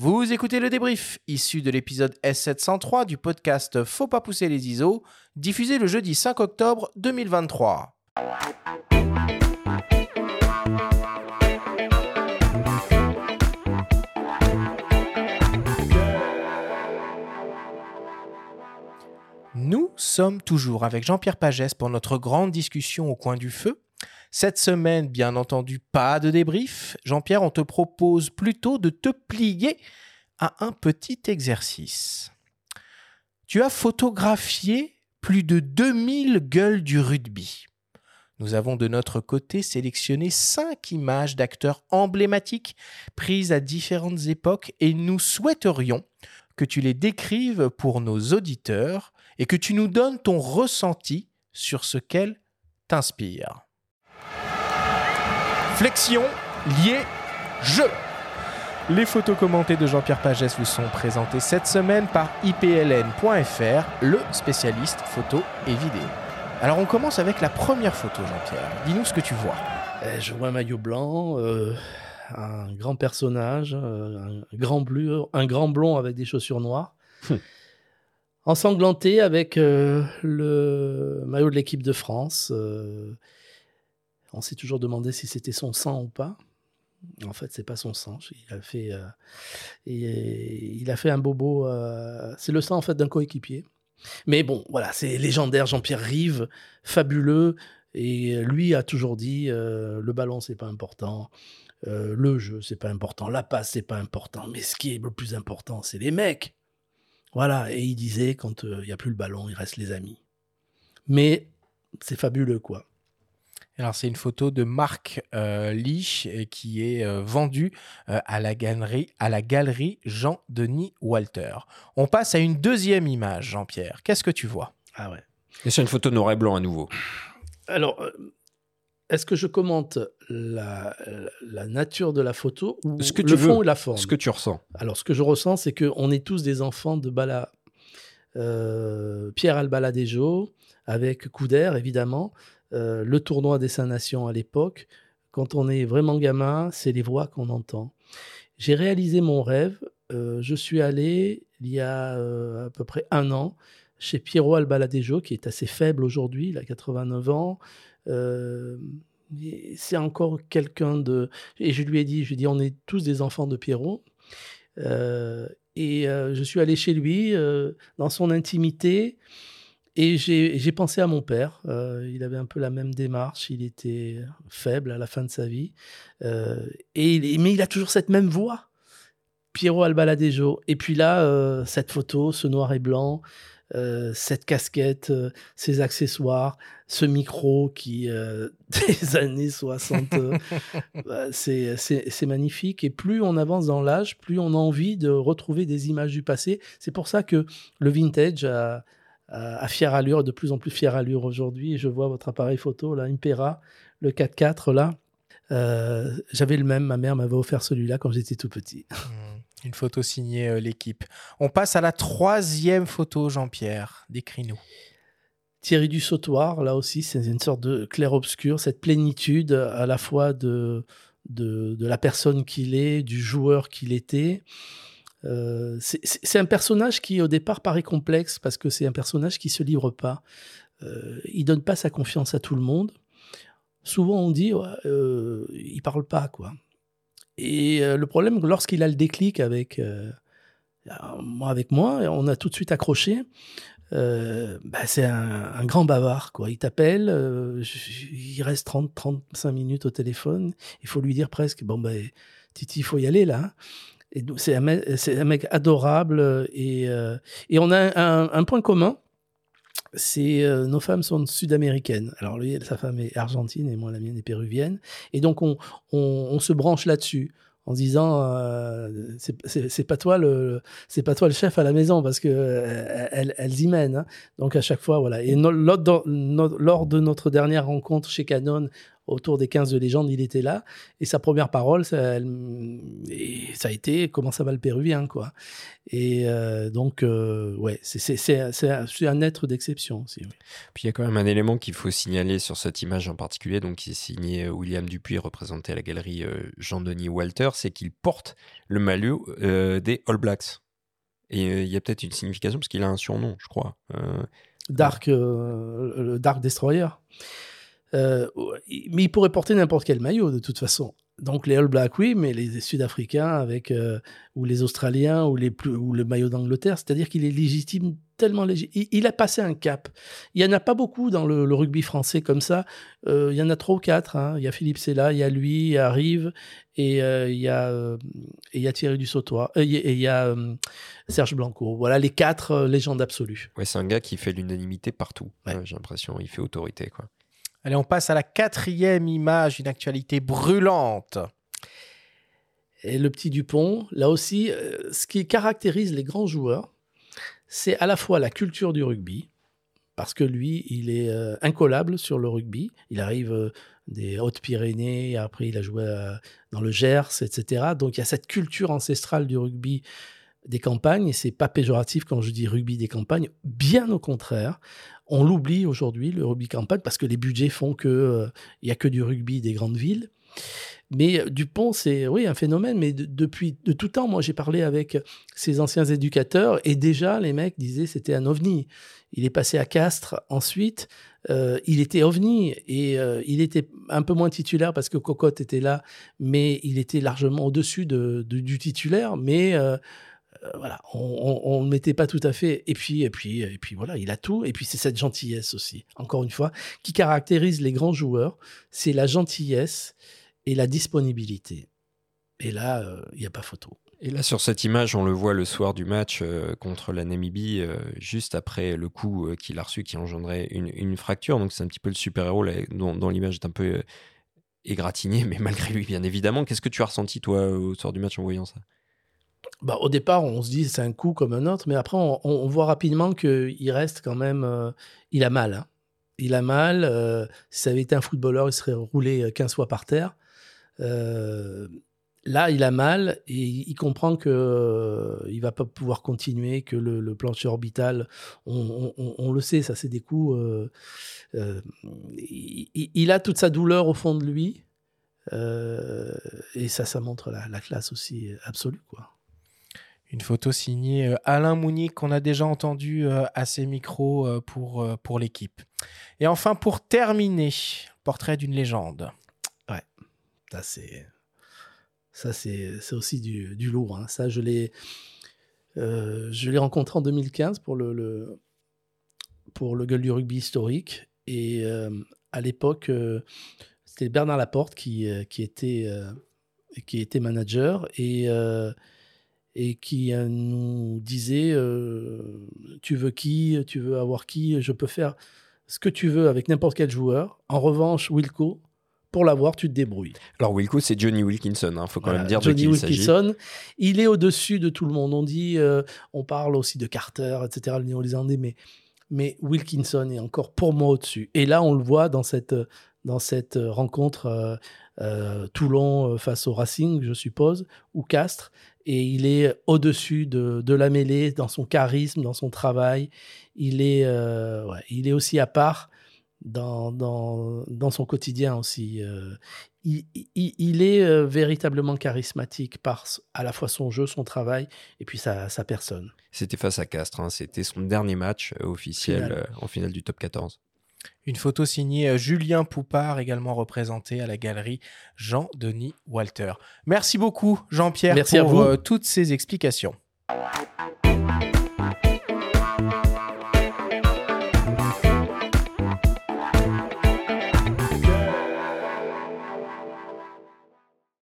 Vous écoutez le débrief, issu de l'épisode S703 du podcast Faut pas pousser les ISO, diffusé le jeudi 5 octobre 2023. Nous sommes toujours avec Jean-Pierre Pagès pour notre grande discussion au coin du feu. Cette semaine, bien entendu, pas de débrief. Jean-Pierre, on te propose plutôt de te plier à un petit exercice. Tu as photographié plus de 2000 gueules du rugby. Nous avons de notre côté sélectionné cinq images d'acteurs emblématiques prises à différentes époques et nous souhaiterions que tu les décrives pour nos auditeurs et que tu nous donnes ton ressenti sur ce qu'elles t'inspirent. Flexion, lié, jeu. Les photos commentées de Jean-Pierre Pagès vous sont présentées cette semaine par ipln.fr, le spécialiste photo et vidéo. Alors on commence avec la première photo, Jean-Pierre. Dis-nous ce que tu vois. Eh, je vois un maillot blanc, euh, un grand personnage, euh, un grand bleu, un grand blond avec des chaussures noires. Ensanglanté avec euh, le maillot de l'équipe de France. On s'est toujours demandé si c'était son sang ou pas. En fait, c'est pas son sang. Il a fait, il a un bobo. c'est le sang fait d'un coéquipier. Mais bon, voilà, c'est légendaire. Jean-Pierre Rive, fabuleux. Et lui a toujours dit le ballon, c'est pas important. le jeu, c'est pas important. La passe, c'est pas important. Mais ce qui est le plus important, c'est les mecs. Voilà. Et il disait, quand il n'y a plus le ballon, il reste les amis. Mais c'est fabuleux, quoi. Alors c'est une photo de Marc euh, Lich qui est euh, vendue euh, à la galerie à la galerie Jean-Denis Walter. On passe à une deuxième image, Jean-Pierre. Qu'est-ce que tu vois? Ah ouais. Et c'est une photo noir et blanc à nouveau. Alors est-ce que je commente la, nature de la photo ou ce que le tu fond ou la forme? Ce que tu ressens. Alors, ce que je ressens, c'est qu'on est tous des enfants de Bala. Pierre Albaladejo, avec Couder, évidemment, euh, le tournoi des Saint-Nations à l'époque, quand on est vraiment gamin, c'est les voix qu'on entend. J'ai réalisé mon rêve. Euh, je suis allé il y a euh, à peu près un an chez Piero Albaladejo, qui est assez faible aujourd'hui, il a 89 ans. c'est encore quelqu'un de... Et je lui ai dit, je lui ai dit, on est tous des enfants de Piero. et je suis allé chez lui, dans son intimité. Et j'ai pensé à mon père. Euh, il avait un peu la même démarche. Il était faible à la fin de sa vie. Euh, et, mais il a toujours cette même voix. Piero Albaladejo. Et puis là, euh, cette photo, ce noir et blanc, cette casquette, ces accessoires, ce micro qui, des années 60, bah, c'est magnifique. Et plus on avance dans l'âge, plus on a envie de retrouver des images du passé. C'est pour ça que le vintage a à fière allure, de plus en plus fière allure aujourd'hui. Je vois votre appareil photo, là, Impera, le 4x4, là. Euh, j'avais le même, ma mère m'avait offert celui-là quand j'étais tout petit. Mmh. une photo signée euh, l'équipe. On passe à la troisième photo, Jean-Pierre. Décris-nous. Thierry du Sautoir, là aussi, c'est une sorte de clair-obscur, cette plénitude à la fois de, de, de la personne qu'il est, du joueur qu'il était. Euh, c'est un personnage qui au départ paraît complexe parce que c'est un personnage qui se livre pas. Euh, il donne pas sa confiance à tout le monde. Souvent on dit ouais, euh, il parle pas quoi. Et euh, le problème lorsqu'il a le déclic avec moi avec moi, on a tout de suite accroché. Bah, c'est un, grand bavard quoi. Il t'appelle, il reste 30 35 minutes au téléphone. Il faut lui dire presque bon ben Titi il faut y aller là. C'est un, mec adorable euh, et, euh, et on a un, point commun. C'est euh, nos femmes sont sud-américaines. Alors lui, sa femme est argentine et moi la mienne est péruvienne. Et donc on, on, se branche là-dessus en disant c'est pas toi le c'est pas toi le chef à la maison parce que elles, elles, y mènent. Hein. Donc à chaque fois voilà. Et lors, de notre dernière rencontre chez Canon, autour des 15 de légende, il était là. Et sa première parole, ça, et ça a été comment ça va le péruvien, quoi. Et euh, donc, euh, ouais, c'est un être d'exception aussi. Puis il y a quand même un élément qu'il faut signaler sur cette image en particulier, donc qui est signé William Dupuis, représenté à la galerie Jean-Denis Walter, c'est qu'il porte le maillot des All Blacks. Et il y a peut-être une signification parce qu'il a un surnom, je crois. Dark, le Dark Destroyer. Euh, mais il pourrait porter n'importe quel maillot de toute façon. Donc les All Blacks, oui, mais les Sud-Africains avec euh, ou les Australiens ou les plus ou le maillot d'Angleterre, c'est-à-dire qu'il est légitime tellement légitime. Il, a passé un cap. Il y en a pas beaucoup dans le, rugby français comme ça. Euh, il y en a trois ou quatre. Hein. Il y a Philippe Sella, il y a lui, il y a Rive et il y a il y a Thierry Dussautois et il y a Serge Blanco. Voilà les quatre légendes absolues. Ouais, c'est un gars qui fait l'unanimité partout. J'ai l'impression, il fait autorité quoi. Allez, on passe à la quatrième image, une actualité brûlante. Et le petit Dupont, là aussi, euh, ce qui caractérise les grands joueurs, c'est à la fois la culture du rugby, parce que lui, il est euh, incollable sur le rugby. Il arrive euh, des Hautes-Pyrénées, après il a joué dans le Gers, etc. Donc il y a cette culture ancestrale du rugby des campagnes, et c'est pas péjoratif quand je dis rugby des campagnes, bien au contraire. On l'oublie aujourd'hui, le rugby campagne, parce que les budgets font qu'il euh, n'y a que du rugby des grandes villes. Mais euh, Dupont, c'est oui un phénomène, mais depuis de tout temps, moi j'ai parlé avec ses anciens éducateurs et déjà les mecs disaient c'était un ovni. Il est passé à Castres ensuite, euh, il était ovni et il était un peu moins titulaire parce que Cocotte était là, mais il était largement au-dessus de, du titulaire. Mais voilà, on ne mettait pas tout à fait. Et puis, et puis, et puis voilà, il a tout. Et puis c'est cette gentillesse aussi, encore une fois, qui caractérise les grands joueurs. C'est la gentillesse et la disponibilité. Et là, euh, il n'y a pas photo. Et là, sur cette image, on le voit le soir du match euh, contre la Namibie, juste après le coup qu'il a reçu qui engendrait une, fracture. Donc, c'est un petit peu le super-héros dont, l'image est un peu égratignée, mais malgré lui, bien évidemment. Qu'est-ce que tu as ressenti, toi, au soir du match en voyant ça? Bah, au départ, on se dit c'est un coup comme un autre, mais après, on, voit rapidement qu'il reste quand même. Euh, il a mal. Hein. Il a mal. Euh, si ça avait été un footballeur, il serait roulé 15 fois par terre. Euh, là, il a mal et il comprend que il va pas pouvoir continuer, que le, plancher orbital, on, le sait, ça c'est des coups. Il, a toute sa douleur au fond de lui. et ça, ça montre la, la classe aussi absolue, quoi. Une photo signée euh, Alain Mounique qu'on a déjà entendu euh, à ses micros euh, pour, pour l'équipe. Et enfin, pour terminer, portrait d'une légende. Ouais, ça c'est ça c'est aussi du, du lourd. Hein. Ça, je l'ai je l'ai rencontré en 2015 pour le, le, pour le gueule du rugby historique. Et à l'époque, c'était Bernard Laporte qui, qui, était, qui était manager. Et et qui euh, nous disait euh, tu veux qui, tu veux avoir qui, je peux faire ce que tu veux avec n'importe quel joueur. En revanche, Wilco, pour l'avoir, tu te débrouilles. Alors Wilco, c'est Johnny Wilkinson, il hein, faut quand même dire Johnny de qui Wilkinson, il, il est au-dessus de tout le monde. On dit, euh, on parle aussi de Carter, etc., le néo-zélandais, mais, mais Wilkinson est encore pour moi au-dessus. Et là, on le voit dans cette, dans cette rencontre Toulon face au Racing, je suppose, ou Castres et il est au-dessus de, la mêlée dans son charisme, dans son travail. Il est, euh, il est aussi à part dans, dans, son quotidien aussi. Euh. il, est euh, véritablement charismatique par à la fois son jeu, son travail et puis sa, sa personne. C'était face à Castres, hein. c'était son dernier match officiel en finale du top 14. Une photo signée euh, Julien Poupard, également représenté à la galerie Jean-Denis Walter. Merci beaucoup, Jean-Pierre, pour euh, toutes ces explications.